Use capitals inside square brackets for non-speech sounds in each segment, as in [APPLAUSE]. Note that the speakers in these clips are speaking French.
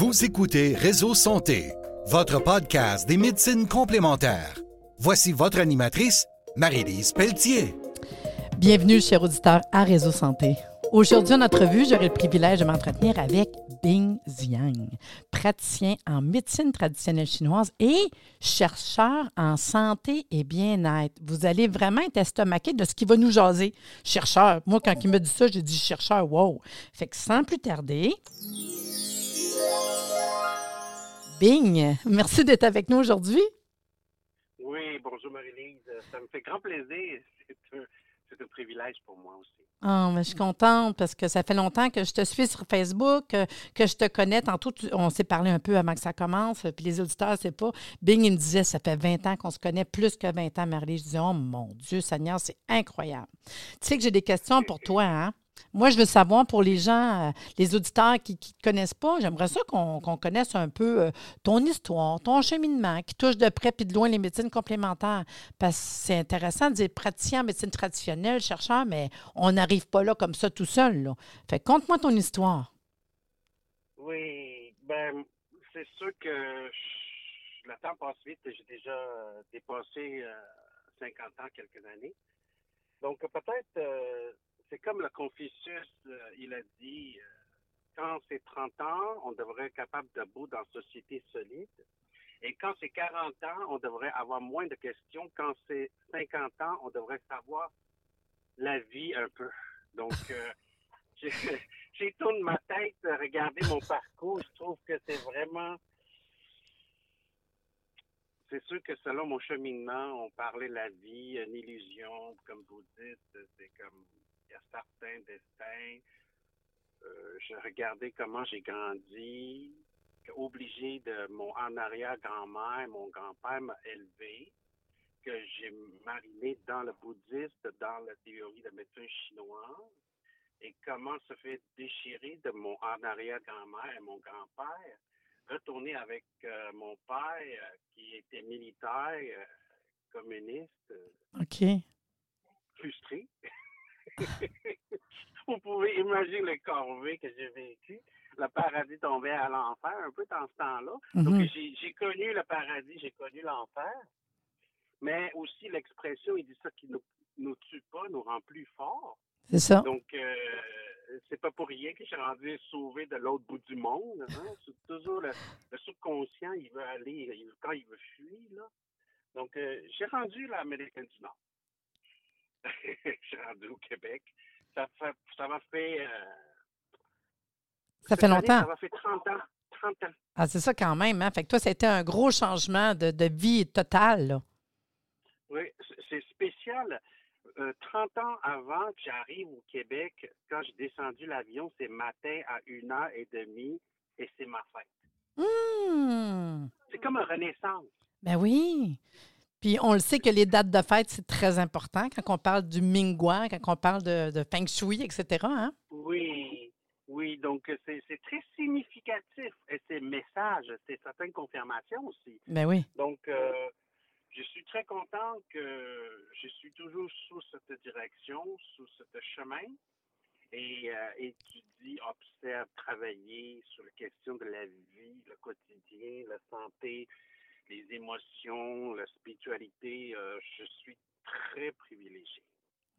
Vous écoutez Réseau Santé, votre podcast des médecines complémentaires. Voici votre animatrice, Marie-Lise Pelletier. Bienvenue, chers auditeurs, à Réseau Santé. Aujourd'hui, en notre vue, j'aurai le privilège de m'entretenir avec Bing Zhang, praticien en médecine traditionnelle chinoise et chercheur en santé et bien-être. Vous allez vraiment être estomaqué de ce qui va nous jaser. Chercheur, moi, quand il me dit ça, j'ai dit chercheur, wow. Fait que sans plus tarder, Bing, merci d'être avec nous aujourd'hui. Oui, bonjour Marie-Lise. Ça me fait grand plaisir. C'est un, un, privilège pour moi aussi. Oh, mais je suis contente parce que ça fait longtemps que je te suis sur Facebook, que, que je te connais. Tantôt, on s'est parlé un peu avant que ça commence, puis les auditeurs, c'est pas. Bing, il me disait, ça fait 20 ans qu'on se connaît, plus que 20 ans, Marie. Je disais, oh mon Dieu, Seigneur, c'est incroyable. Tu sais que j'ai des questions pour toi, hein? Moi, je veux savoir pour les gens, euh, les auditeurs qui ne te connaissent pas, j'aimerais ça qu'on connaisse un peu euh, ton histoire, ton cheminement, qui touche de près puis de loin les médecines complémentaires. Parce que c'est intéressant de dire praticien en médecine traditionnelle, chercheur, mais on n'arrive pas là comme ça tout seul. Là. Fait conte-moi ton histoire. Oui, ben c'est sûr que le temps passe vite. J'ai déjà dépassé 50 euh, ans, quelques années. Donc peut-être c'est comme le Confucius, euh, il a dit, euh, quand c'est 30 ans, on devrait être capable de bout dans une société solide. Et quand c'est 40 ans, on devrait avoir moins de questions. Quand c'est 50 ans, on devrait savoir la vie un peu. Donc, euh, [LAUGHS] [LAUGHS] j'ai tourné ma tête, regardé mon parcours. Je trouve que c'est vraiment. C'est sûr que selon mon cheminement, on parlait de la vie, une illusion, comme vous dites. C'est comme il y a certains destins. Euh, je regardais comment j'ai grandi, obligé de mon en arrière-grand-mère, mon grand-père m'a élevé, que j'ai mariné dans le bouddhiste, dans la théorie de médecine chinoise, et comment se fait déchirer de mon en arrière-grand-mère et mon grand-père, retourner avec euh, mon père euh, qui était militaire, communiste. Frustré. [LAUGHS] [LAUGHS] Vous pouvez imaginer le corvée que j'ai vécu. Le paradis tombait à l'enfer, un peu dans ce temps-là. Donc, mhm. j'ai connu le paradis, j'ai connu l'enfer. Mais aussi, l'expression, il dit ça qui nous, nous tue pas, nous rend plus forts. C'est ça. Donc, euh, c'est pas pour rien que je suis rendu sauvé de l'autre bout du monde. Hein. [LAUGHS] C'est toujours le, subconscient, il veut aller, quand il veut fuir. Là. Donc, euh, j'ai rendu l'Amérique du Nord. [LAUGHS] je suis rendu au Québec. Ça fait, ça m'a fait. Euh, ça fait longtemps. ça m'a fait 30 ans. 30 ans. Ah, c'est ça quand même. Hein? Fait que toi, c'était un gros changement de, de vie totale. Oui, c'est spécial. 30 euh, ans avant que j'arrive au Québec, quand j'ai descendu l'avion, c'est matin à 1h30 et c'est ma fête. Mmh. C'est comme une renaissance. Ben oui. Puis on le sait que les dates de fête, c'est très important quand on parle du Mingguan, quand on parle de, de Feng Shui, etc. Hein? Oui, oui. Donc c'est très significatif et c'est message, c'est certaines confirmations aussi. Ben oui. Donc euh, je suis très content que je suis toujours sous cette direction, sous ce chemin et euh, étudie, observe, travailler sur la question de la vie, le quotidien, la santé, les émotions, la spiritualité, euh, je suis très privilégié.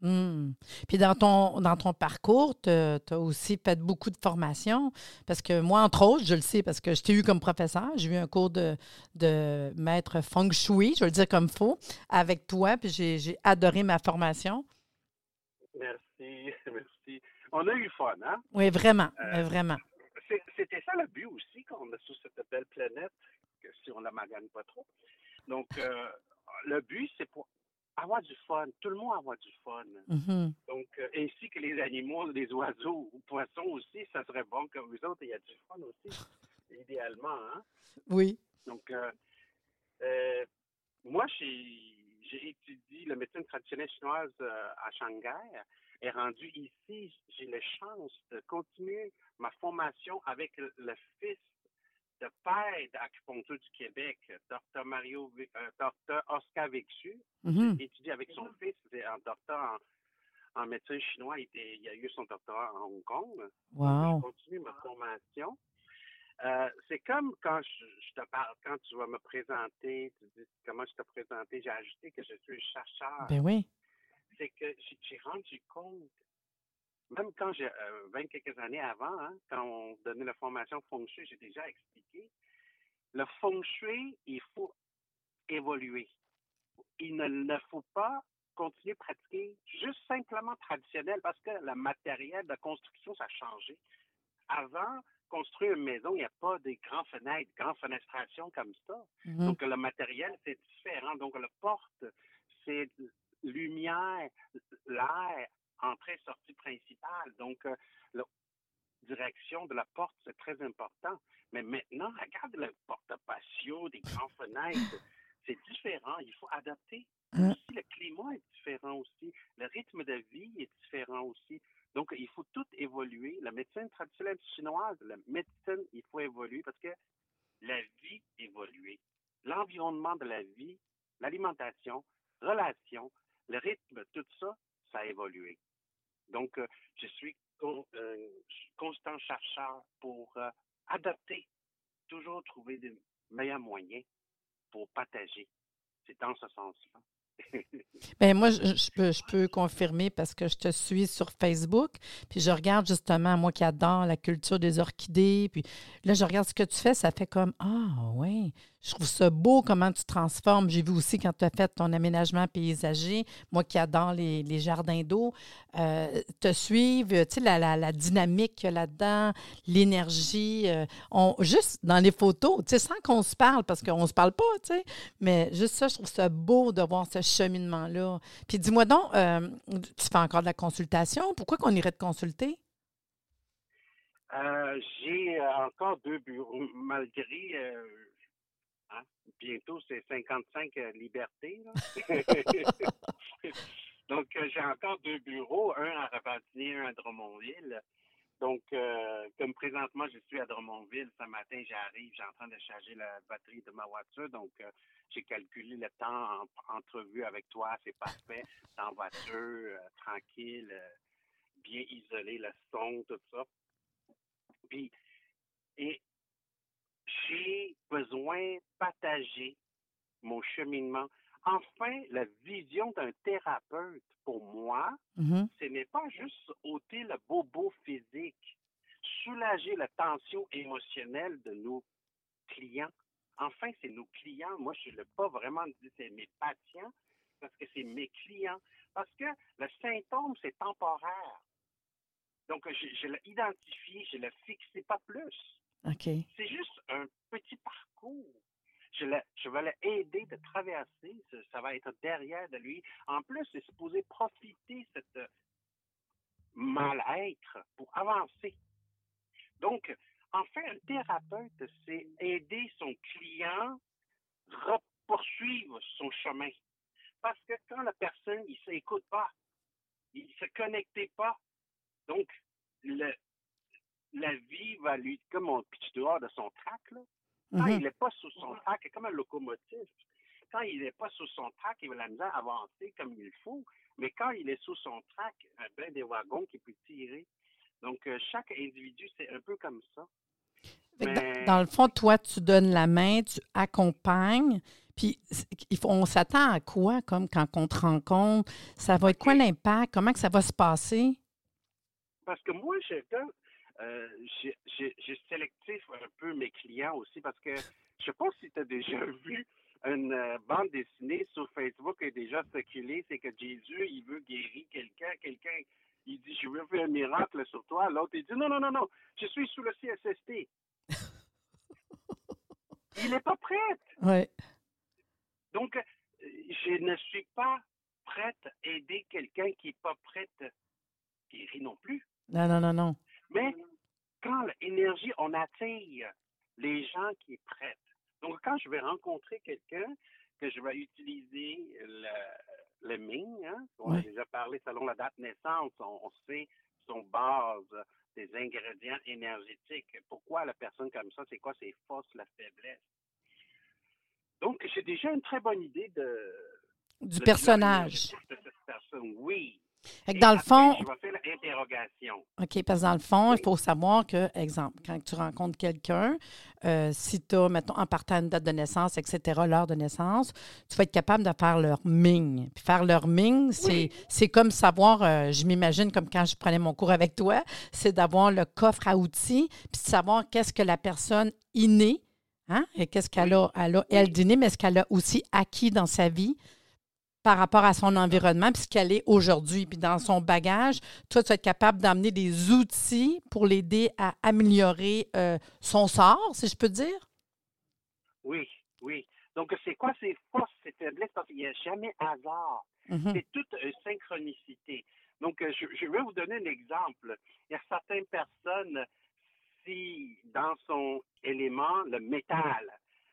Hmm. Puis dans ton, dans ton parcours, tu as aussi fait beaucoup de formations. Parce que moi, entre autres, je le sais parce que je t'ai eu comme professeur. J'ai eu un cours de, de maître feng shui, je vais le dire comme faux, avec toi. Puis j'ai adoré ma formation. Merci, [LAUGHS] merci. On a eu fun, hein? Oui, vraiment, euh, vraiment. C'était ça le but aussi qu'on a sur cette belle planète, si on la magane pas trop. Donc, euh, le but, c'est pour avoir du fun. Tout le monde avoir du fun. Mm-hmm. Donc, euh, ainsi que les animaux, les oiseaux ou poissons aussi, ça serait bon que vous autres, il y a du fun aussi, [LAUGHS] idéalement. Hein? Oui. Donc, euh, moi, j'ai étudié la médecine traditionnelle chinoise à Shanghai et rendu ici, j'ai la chance de continuer ma formation avec le fils de père d'acupuncture du Québec, Dr. Mario, euh, Dr. Oscar Vexu, mm étudié avec son fils, un docteur en, médecine chinois, il, a eu son doctorat en Hong Kong. Wow. J'ai continué ma formation. Euh, c'est comme quand je, te parle, quand tu vas me présenter, tu dis comment je te présenté, j'ai ajouté que je suis chercheur. Ben oui. C'est que j'ai rendu compte, même quand j'ai euh, 20 quelques années avant, hein, quand on donnait la formation feng shui, j'ai déjà expliqué, le feng shui, il faut évoluer. Il ne, ne faut pas continuer à pratiquer juste simplement traditionnel parce que le matériel de construction, ça a changé. Avant, construire une maison, il n'y a pas des grands fenêtres, grandes fenestrations comme ça. Mhm. Donc, le matériel, c'est différent. Donc, la porte, c'est lumière, l'air, entrée, sortie principale. Donc, euh, la direction de la porte, c'est très important. Mais maintenant, regarde le porte-patio, des grands fenêtres. [LAUGHS] C'est différent. Il faut adapter. Hein? Aussi, le climat est différent aussi. Le rythme de vie est différent aussi. Donc, il faut tout évoluer. La médecine traditionnelle chinoise, la médecine, il faut évoluer parce que la vie évolue. L'environnement de la vie, l'alimentation, relations, le rythme, tout ça, ça a évolué. Donc, euh, je suis euh, constant chercheur pour euh, adapter, toujours trouver des meilleurs moyens pour partager. C'est dans ce sens-là. [LAUGHS] Bien, moi, je, peux, je peux confirmer parce que je te suis sur Facebook, puis je regarde justement, moi qui adore la culture des orchidées, puis là, je regarde ce que tu fais, ça fait comme Ah, oui, je trouve ça beau comment tu transformes. J'ai vu aussi quand tu as fait ton aménagement paysager, moi qui adore les, les jardins d'eau, euh, te suivre, tu sais, la, la, dynamique qu'il a là-dedans, l'énergie, euh, juste dans les photos, tu sais, sans qu'on se parle, parce qu'on ne se parle pas, tu sais, mais juste ça, je trouve ça beau de voir ce cheminement-là. Puis dis-moi donc, euh, tu fais encore de la consultation, pourquoi qu'on irait te consulter? Euh, j'ai encore deux bureaux, malgré euh, Hein? Bientôt, c'est 55 euh, libertés. [LAUGHS] [LAUGHS] Donc, euh, j'ai encore deux bureaux, un à Rapatigny, un à Drummondville. Donc, euh, comme présentement, je suis à Drummondville, ce matin, j'arrive, j'ai en train de charger la batterie de ma voiture. Donc, euh, j'ai calculé le temps en entrevue avec toi, c'est parfait. En voiture, euh, tranquille, bien isolé, le son, tout ça. Puis, et j'ai besoin de partager mon cheminement. Enfin, la vision d'un thérapeute, pour moi, Mhm. ce n'est pas juste ôter le bobo physique, soulager la tension émotionnelle de nos clients. Enfin, c'est nos clients. Moi, je ne l'ai pas vraiment dit, c'est mes patients, parce que c'est mes clients. Parce que le symptôme, c'est temporaire. Donc, je, je l'ai identifié, je ne l'ai fixé pas plus. OK. C'est juste un petit parcours. Je, le- je vais l'aider de traverser. Ça, va être derrière de lui. En plus, c'est supposé profiter de cette mal-être pour avancer. Donc, en fait, un thérapeute, c'est aider son client poursuivre son chemin. Parce que quand la personne, il ne s'écoute pas, il ne se connectait pas, donc la vie va lui, comme on pitch dehors de son trac, là, quand Mhm. il n'est pas sous son trac, c'est comme un locomotive. Quand il n'est pas sous son trac, il va la misère à avancer comme il faut. Mais quand il est sous son trac, un plein des wagons qui peut tirer. Donc, euh, chaque individu, c'est un peu comme ça. Dans- le fond, toi, tu donnes la main, tu accompagnes, puis il on s'attend à quoi, comme quand on te rencontre? Ça va être quoi l'impact? Comment que ça va se passer? Parce que moi, je, euh, j'ai sélectif un peu mes clients aussi parce que je sais pas si tu as déjà [LAUGHS] vu une euh, bande dessinée sur Facebook qui est déjà circulée, c'est que Jésus, il veut guérir quelqu'un, quelqu'un, il dit, je veux faire un miracle sur toi, l'autre, il dit, non, non, non, non, je suis sous le CSST. [LAUGHS] il n'est pas prêt. Oui. Donc, euh, je ne suis pas prête à aider quelqu'un qui n'est pas prête à guérir non plus. Non, non, non, non. Mais quand l'énergie, on attire les gens qui prêts. Donc, quand je vais rencontrer quelqu'un, que je vais utiliser le, le Ming, hein, on a déjà parlé selon la date de naissance, on, on sait son base des ingrédients énergétiques. Pourquoi la personne comme ça, c'est quoi ses forces, la faiblesse? Donc, j'ai déjà une très bonne idée de, Du personnage. de cette personne. Oui. Et dans le fond, Je vais faire d'interrogation. OK, parce que dans le fond, il faut savoir que, exemple, quand tu rencontres quelqu'un, euh, si tu as, mettons, en partant une date de naissance, etc., l'heure de naissance, tu vas être capable de faire leur ming. Puis faire leur ming, c'est, comme savoir, euh, je m'imagine comme quand je prenais mon cours avec toi, c'est d'avoir le coffre à outils, puis de savoir qu'est-ce que la personne innée, hein, et qu'est-ce qu'elle a, elle, a, elle mais ce qu'elle a aussi acquis dans sa vie par rapport à son environnement, puis ce qu'elle est aujourd'hui. Puis dans son bagage, toi, tu vas être capable d'amener des outils pour l'aider à améliorer euh, son sort, si je peux dire? Oui, oui. Donc, c'est quoi? Ses forces, ses faiblesses? Parce qu'il n'y a jamais hasard. Mm-hmm. C'est toute une synchronicité. Donc, euh, je, je, vais vous donner un exemple. Il y a certaines personnes, si dans son élément, le métal,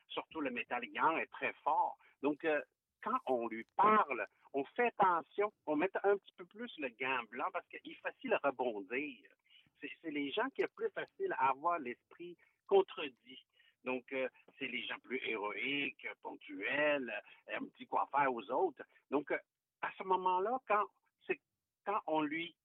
surtout le métal gang est très fort. Donc, euh, quand on lui parle, on fait attention, on met un petit peu plus le gant blanc parce qu'il est facile à rebondir. C'est les gens qui est plus facile à avoir l'esprit contredit. Donc, euh, c'est les gens plus héroïques, ponctuels, un petit quoi faire aux autres. Donc, euh, à ce moment-là, quand, quand on lui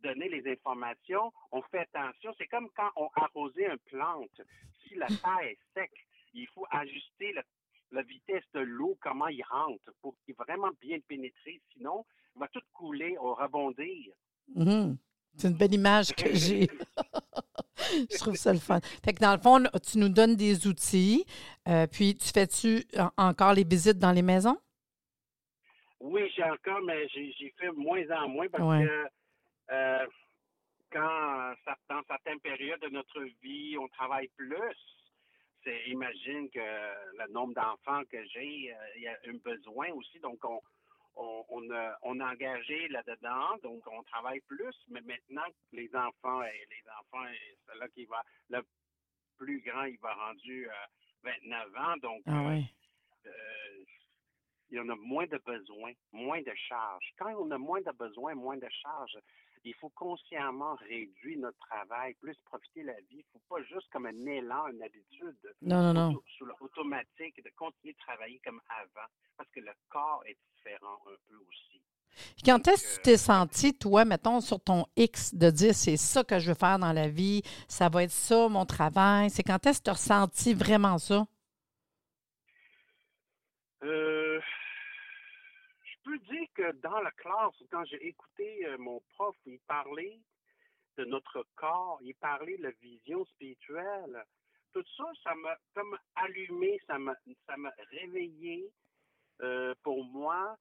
donnait les informations, on fait attention. C'est comme quand on arrosait une plante. Si la terre est sec, il faut ajuster le la vitesse de l'eau, comment il rentre, pour qu'il vraiment bien pénétrer. Sinon, il va tout couler, au rebondir. Mhm. C'est une belle image que [LAUGHS] j'ai. [LAUGHS] Je trouve ça le fun. Fait que dans le fond, tu nous donnes des outils, euh, puis tu fais-tu encore les visites dans les maisons? Oui, j'ai encore, mais j'ai fait moins en moins parce que euh, quand dans certaines périodes de notre vie, on travaille plus, imagine que le nombre d'enfants que j'ai, euh, il y a un besoin aussi. Donc, on, on, a, on a engagé là-dedans, donc on travaille plus, mais maintenant, les enfants, les enfants, c'est là qui va, le plus grand, il va rendu 29 euh, ans, donc ah euh, il y en a moins de besoins, moins de charges. Quand on a moins de besoins, moins de charges, il faut consciemment réduire notre travail, plus profiter de la vie. Il ne faut pas juste comme un élan, une habitude non, non, non. sur l'automatique de continuer de travailler comme avant, parce que le corps est différent un peu aussi. Quand est-ce que tu t'es senti, toi, mettons, sur ton X, de dire c'est ça que je veux faire dans la vie, ça va être ça, mon travail? C'est quand est-ce que tu as ressenti vraiment ça? Euh, peux dire que dans la classe, quand j'ai écouté euh, mon prof, il parlait de notre corps, il parlait de la vision spirituelle. Tout ça, ça m'a comme allumé, ça m'a, ça m'a réveillé. Euh, pour moi,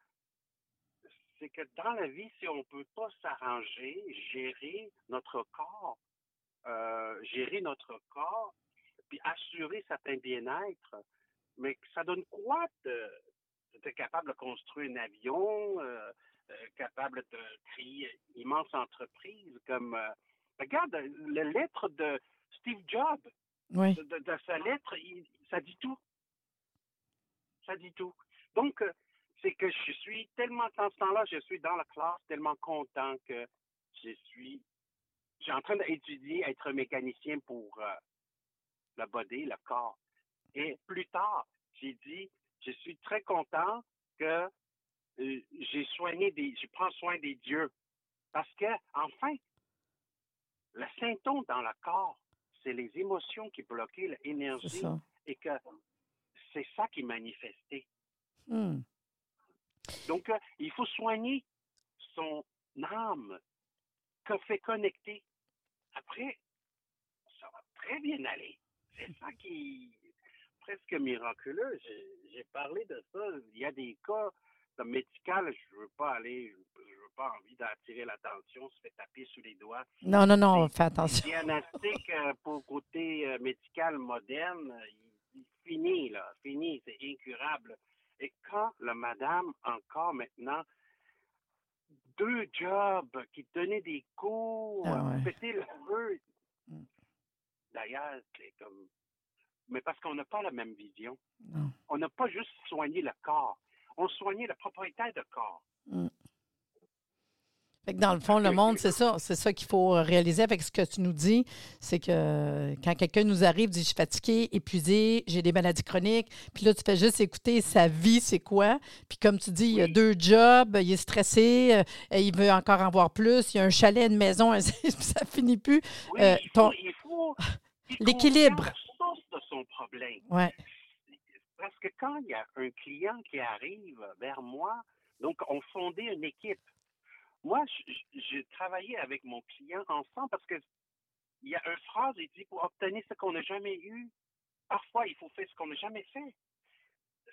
c'est que dans la vie, si on ne peut pas s'arranger, gérer notre corps, euh, gérer notre corps, puis assurer certain bien-être, mais ça donne quoi de, était capable de construire un avion, euh, euh, capable de créer une immense entreprise comme... Euh, regarde, la lettre de Steve Jobs, de, sa lettre, ça dit tout. Ça dit tout. Donc, c'est que je suis tellement, dans ce temps-là, je suis dans la classe, tellement content que je suis, je suis en train d'étudier, être mécanicien pour le body, le corps. Et plus tard, j'ai dit, je suis très content que euh, j'ai soigné des, je prends soin des dieux. Parce que, enfin, le symptôme dans le corps, c'est les émotions qui bloquaient l'énergie et que c'est ça qui est manifesté. Hmm. Donc, euh, il faut soigner son âme que fait connecter. Après, ça va très bien aller. C'est ça qui, presque miraculeux. J'ai parlé de ça. Il y a des cas de médical, je veux pas aller, je veux pas envie d'attirer l'attention, se fait taper sous les doigts. Non, non, non, fais attention. Le diagnostic euh, pour côté euh, médical moderne, il, finit, là, fini, c'est incurable. Et quand la madame, encore maintenant, deux jobs, qui donnaient des cours, ah c'était le feu. Mm. D'ailleurs, c'est comme mais parce qu'on n'a pas la même vision. On n'a pas juste soigné le corps, on soignait le propriétaire de corps. Mm. Fait que dans le fond, le monde, c'est ça. C'est ça qu'il faut réaliser avec ce que tu nous dis. C'est que quand quelqu'un nous arrive, dit Je suis fatigué, épuisé, j'ai des maladies chroniques. Puis là, tu fais juste écouter sa vie, c'est quoi. Puis comme tu dis, il a deux jobs, il est stressé, euh, il veut encore en avoir plus, il y a un chalet, une maison, [LAUGHS] ça finit plus. Oui, euh, il faut, l'équilibre. Problème. Ouais. Parce que quand il y a un client qui arrive vers moi, donc on fondait une équipe moi, j'ai travaillé avec mon client ensemble parce que il y a une phrase, il dit, pour obtenir ce qu'on n'a jamais eu, parfois, il faut faire ce qu'on n'a jamais fait.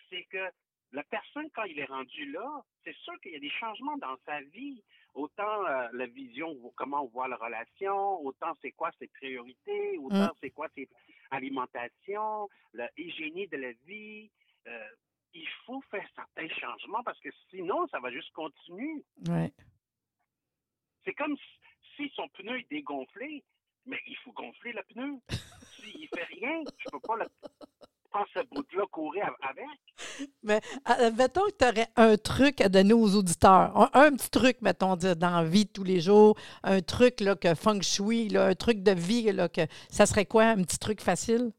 C'est que la personne, quand il est rendu là, c'est sûr qu'il y a des changements dans sa vie. Autant euh, la vision, comment on voit la relation, autant c'est quoi ses priorités, autant mm. c'est quoi ses alimentations, l'hygiène de la vie. Euh, il faut faire certains changements parce que sinon, ça va juste continuer. Ouais. C'est comme si son pneu est dégonflé, mais il faut gonfler le pneu. [LAUGHS] S'il ne fait rien, je ne peux pas le, ce bout-là courir avec? Mais mettons que tu aurais un truc à donner aux auditeurs. Un, petit truc, mettons, dans la vie de tous les jours, un truc là, que feng shui, un truc de vie, là, que ça serait quoi, un petit truc facile?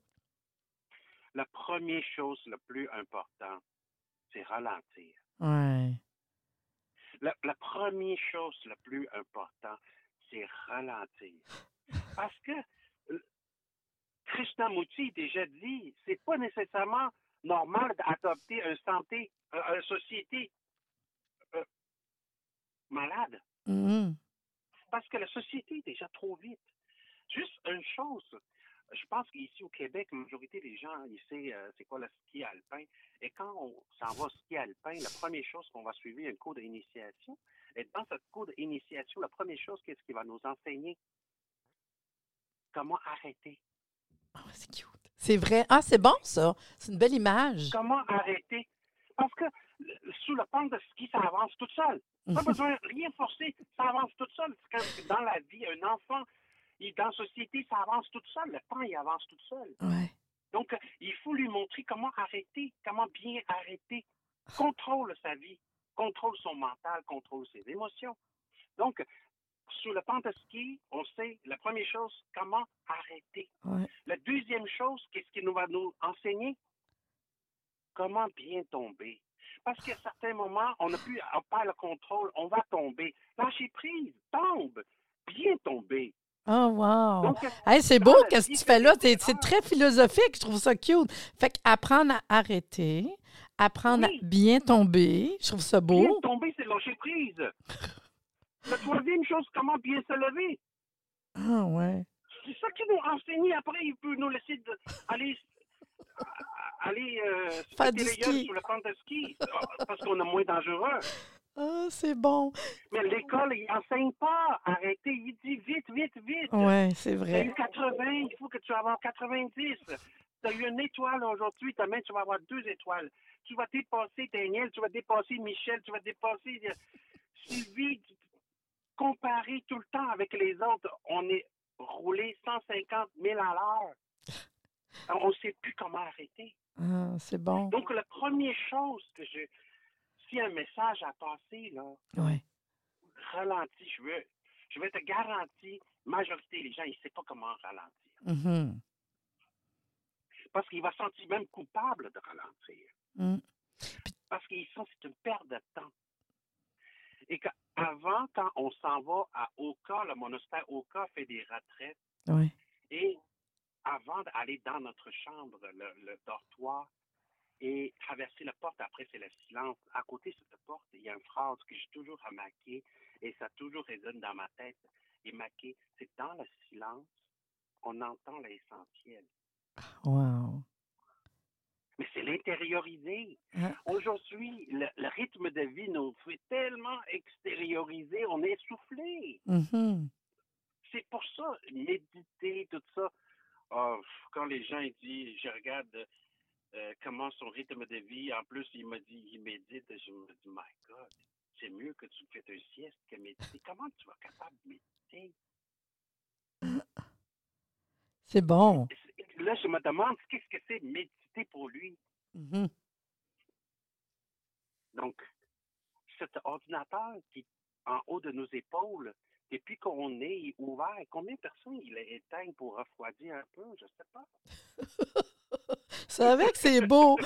La première chose la plus importante, c'est ralentir. Ouais la, première chose la plus importante, c'est ralentir. Parce que euh, Krishnamurti déjà dit, c'est pas nécessairement normal d'adopter une santé, une société euh, malade. Mm-hmm. Parce que la société est déjà trop vite. Juste une chose, je pense qu'ici au Québec, la majorité des gens, ils savent euh, c'est quoi le ski alpin? Et quand on s'en va au ski alpin, la première chose qu'on va suivre, un cours d'initiation. Et dans ce cours d'initiation, la première chose, qu'est-ce qu'il va nous enseigner? Comment arrêter? Oh, c'est cute. C'est vrai. Ah, c'est bon, ça. C'est une belle image. Comment arrêter? Parce que sous le pont de ski, ça avance tout seul. Pas besoin de rien forcer, ça avance tout seul. Dans la vie, un enfant, dans la société, ça avance tout seul. Le temps, il avance tout seul. Donc, il faut lui montrer comment arrêter, comment bien arrêter. Contrôle sa vie, contrôle son mental, contrôle ses émotions. Donc, sur le ski, on sait la première chose, comment arrêter. La deuxième chose, qu'est-ce qu'il nous va nous enseigner? Comment bien tomber. Parce qu'à certains moments, on n'a plus, pas le contrôle, on va tomber. Lâcher prise, tombe, bien tomber. Oh, wow! c'est beau, qu'est-ce que tu fais là? C'est très philosophique, je trouve ça cute. Fait qu'apprendre à arrêter, apprendre à bien tomber, je trouve ça beau. Bien tomber, c'est lâcher prise. La troisième chose, comment bien se lever. Ah, ouais. C'est ça qui nous enseigne. Après, il peut nous laisser aller aller euh, faire du ski. sur le camp de ski parce qu'on est moins dangereux. Ah, c'est bon. Mais l'école, il n'enseigne pas. Arrêtez. Il dit vite, vite, vite. Oui, c'est vrai. Tu as eu 80, il faut que tu aies 90. Tu as eu une étoile aujourd'hui, demain, tu vas avoir deux étoiles. Tu vas dépasser Daniel, tu vas dépasser Michel, tu vas dépasser euh, Sylvie. Comparer tout le temps avec les autres, on est roulé 150 000 à l'heure. On ne sait plus comment arrêter. Ah, c'est bon. Donc, la première chose que je, a un message à passer, là, ralentis. Je veux, je vais te garantir, majorité des gens, ils ne savent pas comment ralentir. Mm-hmm. Parce qu'il va sentir même coupable de ralentir. Mm. Parce qu'ils sont, c'est une perte de temps. Et qu'avant, quand on s'en va à Oka, le monastère Oka fait des retraites. Ouais. Et avant d'aller dans notre chambre, le dortoir, et traverser la porte, après, c'est le silence. À côté de cette porte, il y a une phrase que j'ai toujours remarquée et ça toujours résonne dans ma tête et marqué, c'est dans le silence qu'on entend l'essentiel. Wow. Mais c'est l'intérioriser. Hein? Aujourd'hui, le, rythme de vie nous fait tellement extérioriser, on est soufflé. Mm-hmm. C'est pour ça, méditer, tout ça. Oh, quand les gens disent, je regarde euh, comment son rythme de vie. En plus, il m'a dit, il médite. Je me dis, my God, c'est mieux que tu fais un sieste que méditer. Comment tu vas être capable de méditer? C'est bon. Là, je me demande qu'est-ce que c'est méditer? Pour lui. Mm-hmm. Donc, cet ordinateur qui en haut de nos épaules. Et puis qu'on est ouvert, combien de personnes il éteint pour refroidir un peu? Je ne sais pas. [LAUGHS] C'est vrai que c'est beau,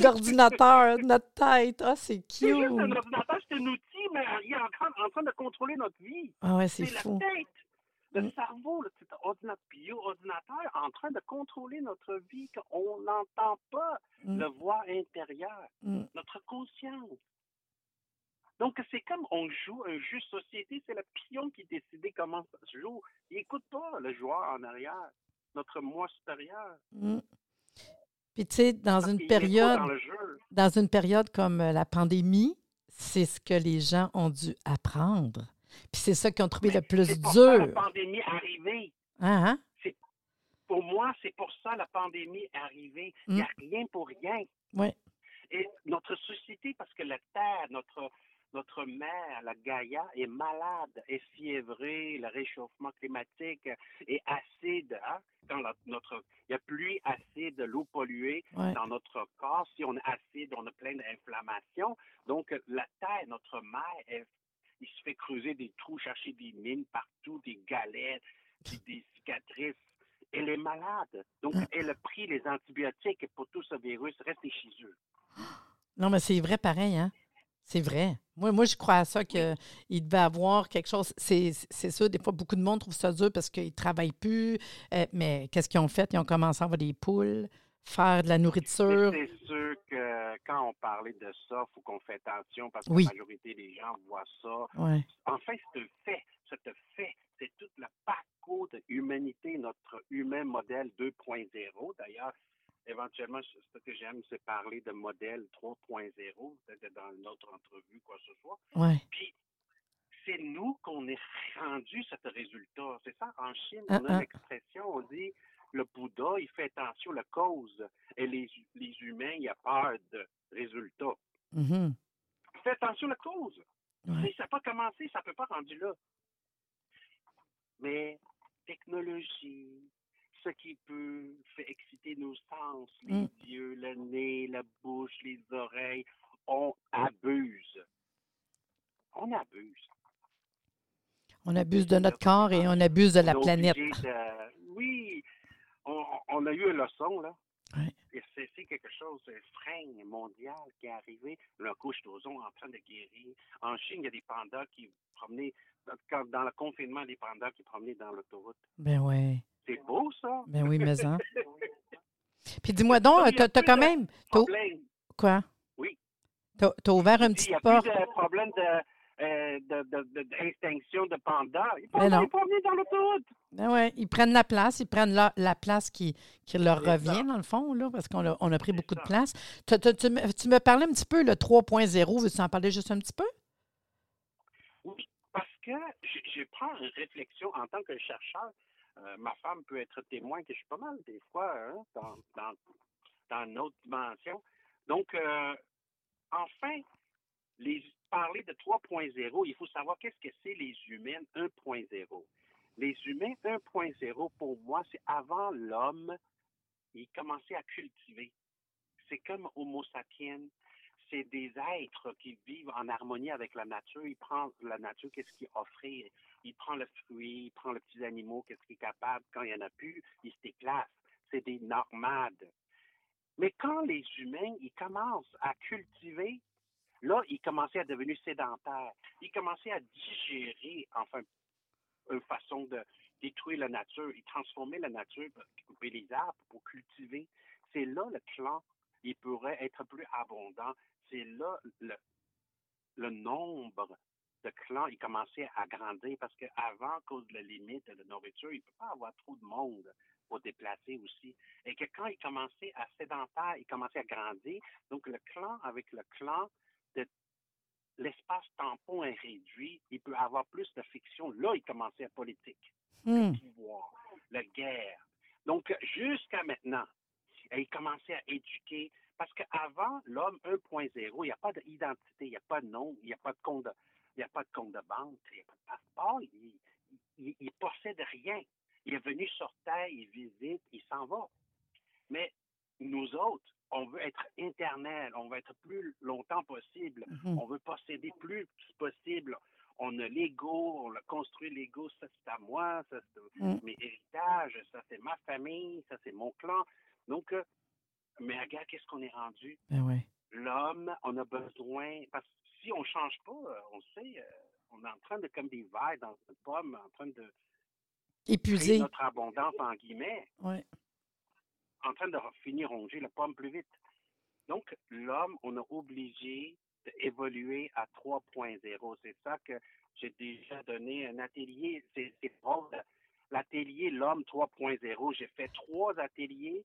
l'ordinateur, notre tête. Ah, c'est C'est juste cute. un ordinateur, c'est un outil, mais il est en train, en train de contrôler notre vie. Ah ouais, c'est C'est la fou. tête, le cerveau, le petit ordinateur, bio-ordinateur en train de contrôler notre vie, qu'on n'entend pas Mm. le voix intérieur, Mm. notre conscience. Donc, c'est comme on joue un jeu de société, c'est le pion qui décide comment ça se joue. Il n'écoute pas le joueur en arrière, notre moi supérieur. Mm. Puis tu sais, dans Parce une période, dans dans une période comme euh, la pandémie, c'est ce que les gens ont dû apprendre. Puis c'est ça qu'ils ont trouvé Mais le plus c'est pour ça la dur. pandémie est arrivée. Hein, hein? Pour moi, c'est pour ça la pandémie est arrivée. Il n'y a rien pour rien. Oui. Et notre société, parce que la Terre, notre, notre mère, la Gaïa, est malade, est fiévrée, le réchauffement climatique est acide. Hein? Quand la- notre, il y a pluie acide, l'eau polluée Ouais. dans notre corps. Si on est acide, on a plein d'inflammations. Donc, la Terre, notre mère, elle- il se fait creuser des trous, chercher des mines partout, des galets, des, des cicatrices. Elle est malade. Donc, Ah. elle a pris les antibiotiques pour tout ce virus rester chez eux. Non, mais c'est vrai pareil, hein? C'est vrai. Moi, moi je crois à ça qu'il devait avoir quelque chose. C'est ça, des fois, beaucoup de monde trouve ça dur parce qu'ils ne travaillent plus. Euh, mais qu'est-ce qu'ils ont fait? Ils ont commencé à avoir des poules, faire de la nourriture. C'est sûr que quand on parlait de ça, il faut qu'on fasse attention parce que Oui. la majorité des gens voient ça. Ouais. Enfin, c'est un fait. C'est un fait. C'est tout le parcours de l'humanité, notre humain modèle 2.0. D'ailleurs, éventuellement, ce que j'aime, c'est parler de modèle 3.0, peut-être dans une autre entrevue, quoi que ce soit. Ouais. Puis, c'est nous qu'on est rendu ce résultat. C'est ça, en Chine, Ah, on a ah. l'expression, on dit, le Bouddha, il fait attention à la cause. Et les, les humains, il a peur de résultats. Mhm. Fais attention à la cause. Ouais. Si ça n'a pas commencé, ça ne peut pas rendu là. Mais technologie, ce qui peut faire exciter nos sens, les Mm. yeux, le nez, la bouche, les oreilles, on abuse. On abuse. On abuse de notre corps et on abuse de la planète. de- Oui, on, on a eu une leçon, là. Ouais. Et c'est quelque chose, un frein mondial qui est arrivé. Le couche d'ozone en train de guérir. En Chine, il y a des pandas qui promenaient, quand- dans le confinement, des pandas qui promenaient dans l'autoroute. Ben ouais. C'est beau, ça. Ben oui, mais hein. [LAUGHS] Puis dis-moi donc, Il t'as as quand de même. quoi? Oui. T'as as ouvert une Il petite a porte. plus de problème de, euh, de, de- de- d'extinction de pandas. Ils peuvent promener dans l'autoroute. Ben ouais, ils prennent la place, ils prennent la, la place qui, qui leur revient, ça. dans le fond, là, parce qu'on a, on a pris beaucoup de place. Tu, tu- tu me- tu me parlais un petit peu, le 3.0, veux-tu en parler juste un petit peu? Oui, parce que je, je prends une réflexion en tant que chercheur. Euh, ma femme peut être témoin que je suis pas mal des fois hein, dans, dans, dans une autre dimension. Donc, euh, enfin, les, parler de 3.0, il faut savoir qu'est-ce que c'est les humains 1.0. Les humains 1.0, pour moi, c'est avant l'homme, il commençait à cultiver. C'est comme Homo sapiens, c'est des êtres qui vivent en harmonie avec la nature. Il prend la nature, qu'est-ce qu'il offre. Il prend le fruit, il prend les petits animaux, qu'est-ce qu'il est capable? Quand il n'y en a plus, il se déplace. C'est des nomades. Mais quand les humains, ils commencent à cultiver, là, ils commençaient à devenir sédentaires. Ils commençaient à digérer, enfin, une façon de détruire la nature. Ils transformaient la nature, couper les arbres pour cultiver. C'est là le clan, il pourrait être plus abondant c'est là le, le nombre de clans, il commençait à grandir parce qu'avant, à cause de la limite de nourriture, il ne peut pas avoir trop de monde pour déplacer aussi. Et que quand il commençait à sédentaire, il commençait à grandir. Donc, le clan avec le clan, de, l'espace tampon est réduit. Il peut avoir plus de fiction. Là, il commençait à politique, Hmm. le pouvoir, la guerre. Donc, jusqu'à maintenant, il commençait à éduquer, parce qu'avant, l'homme 1.0, il n'y a pas d'identité, il n'y a pas de nom, il n'y a pas de compte de, il n'y a pas de compte de banque, il n'y a pas de passeport, il, il, il possède rien. Il est venu sur Terre, il visite, il s'en va. Mais nous autres, on veut être éternel, on veut être plus longtemps possible, Mhm. on veut posséder plus possible, on a l'ego, on a construit l'ego, ça c'est à moi, ça c'est Mm. mes héritages, ça c'est ma famille, ça c'est mon clan. Donc, euh, mais regarde, qu'est-ce qu'on est rendu? Ben ouais. L'homme, on a besoin, parce que si on change pas, euh, on sait, euh, on est en train de, comme des vagues dans une pomme, en train de Épuisé. notre abondance, en guillemets, Ouais. En train de finir ronger la pomme plus vite. Donc, l'homme, on a obligé d'évoluer à 3.0. C'est ça que j'ai déjà donné un atelier. C'est c'est drôle. L'atelier L'homme 3.0, j'ai fait trois ateliers.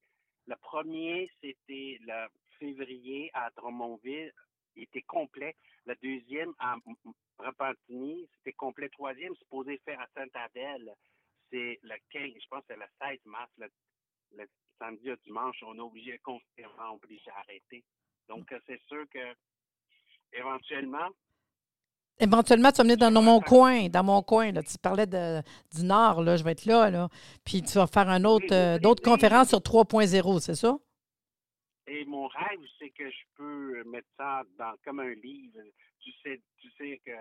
Le premier, c'était le février à Drummondville. Il était complet. Le deuxième à Repentigny, c'était complet. Troisième, supposé faire à Sainte-Adèle. C'est le 15, je pense que c'est le 16 mars, samedi au dimanche, on est obligé constamment obligé d'arrêter. Donc, euh, c'est sûr que éventuellement, Éventuellement, tu vas venir dans, dans mon coin, dans mon coin. Là. Tu parlais de, du Nord, là, je vais être là, là. Puis tu vas faire un autre, euh, d'autres conférences sur 3.0, c'est ça? et mon rêve, c'est que je peux mettre ça dans comme un livre. Tu sais, tu sais que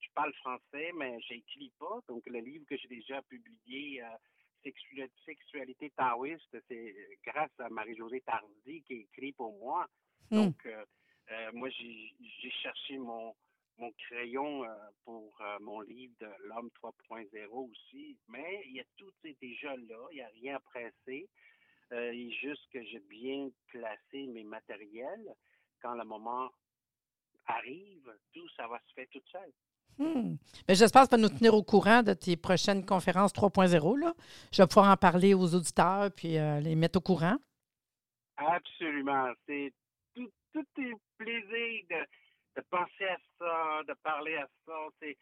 je parle français, mais j'écris pas. Donc, le livre que j'ai déjà publié, euh, Sexualité taoïste, c'est grâce à Marie-Josée Tardy qui a écrit pour moi. Hmm. Donc, euh, euh, moi, j'ai cherché mon, mon crayon euh, pour euh, mon livre de l'homme 3.0 aussi. Mais il y a tout est déjà là. Il n'y a rien à presser. Euh, il est juste que j'ai bien placé mes matériels. Quand le moment arrive, tout ça va se faire tout seul. Hmm. Mais j'espère que tu vas nous tenir au courant de tes prochaines conférences 3.0. Là. Je vais pouvoir en parler aux auditeurs puis euh, les mettre au courant. Absolument. C'est tout, tout est plaisir de, de penser à ça, de parler à ça. C'est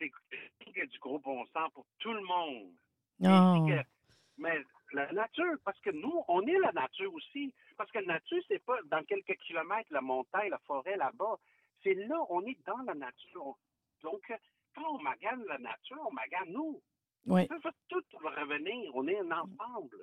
du gros bon sens pour tout le monde. Oh. que- mais la nature, parce que nous, on est la nature aussi. Parce que la nature, c'est pas dans quelques kilomètres, la montagne, la forêt là-bas. C'est là, on est dans la nature. On- Donc, quand on magane la nature, on magane nous. Oui. Ça, ça, tout va revenir. On est un ensemble.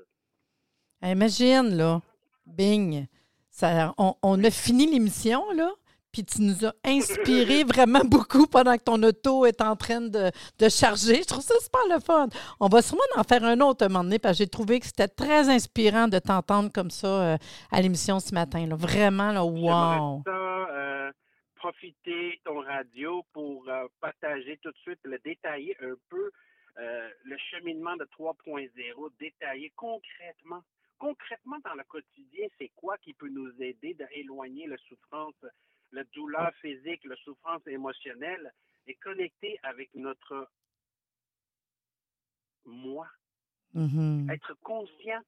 Imagine, là, bing, ça, on, on a fini l'émission, là, puis tu nous as inspiré [LAUGHS] vraiment beaucoup pendant que ton auto est en train de, de charger. Je trouve ça super le fun. On va sûrement en faire un autre à un moment donné, parce que j'ai trouvé que c'était très inspirant de t'entendre comme ça euh, à l'émission ce matin. Là. Vraiment, là, wow! Profiter ton radio pour euh, partager tout de suite, le détailler un peu, euh, le cheminement de 3.0, détailler concrètement. Concrètement, dans le quotidien, c'est quoi qui peut nous aider d'éloigner la souffrance, la douleur physique, la souffrance émotionnelle et connecter avec notre moi, Mhm. être conscient.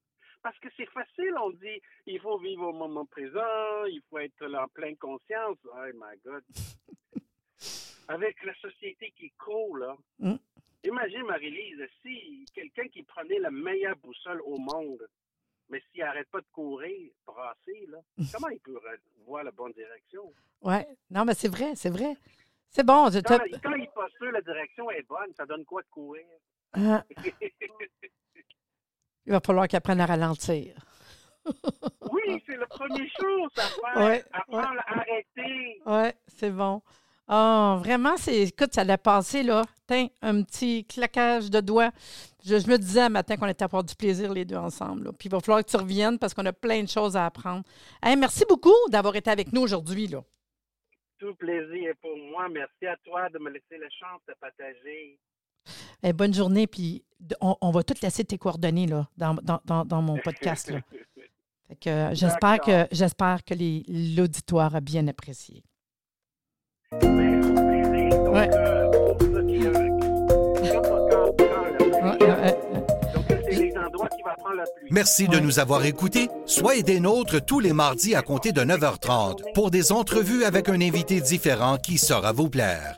Parce que c'est facile, on dit, il faut vivre au moment présent, il faut être là en pleine conscience. Oh my God. [LAUGHS] Avec la société qui court, là. Mm. Imagine, Marie-Lise, si quelqu'un qui prenait la meilleure boussole au monde, mais s'il n'arrête pas de courir, brasser, là, [LAUGHS] comment il peut voir la bonne direction? Oui. Non, mais c'est vrai, c'est vrai. C'est bon. je- Quand, quand il passe la direction est bonne, ça donne quoi de courir? Ah, [LAUGHS] il va falloir qu'il apprenne à ralentir. [LAUGHS] oui, c'est la première chose à faire. Ouais, Apprendre à arrêter. Oui, c'est bon. Oh, vraiment, c'est. Écoute, ça allait passer, là. Tiens, un petit claquage de doigts. Je, je me disais un matin qu'on était à avoir du plaisir les deux ensemble. là. Puis il va falloir que tu reviennes parce qu'on a plein de choses à apprendre. Hey, merci beaucoup d'avoir été avec nous aujourd'hui. Là. Tout plaisir est pour moi. Merci à toi de me laisser la chance de partager. Eh, bonne journée. Puis on, on va tout laisser tes coordonnées là, dans, dans- dans- dans mon podcast. Là. [LAUGHS] Fait que, euh, j'espère que, j'espère que les- l'auditoire a bien apprécié. Ouais. Merci de nous avoir écoutés. Soyez des nôtres tous les mardis à compter de 9h30 pour des entrevues avec un invité différent qui saura vous plaire.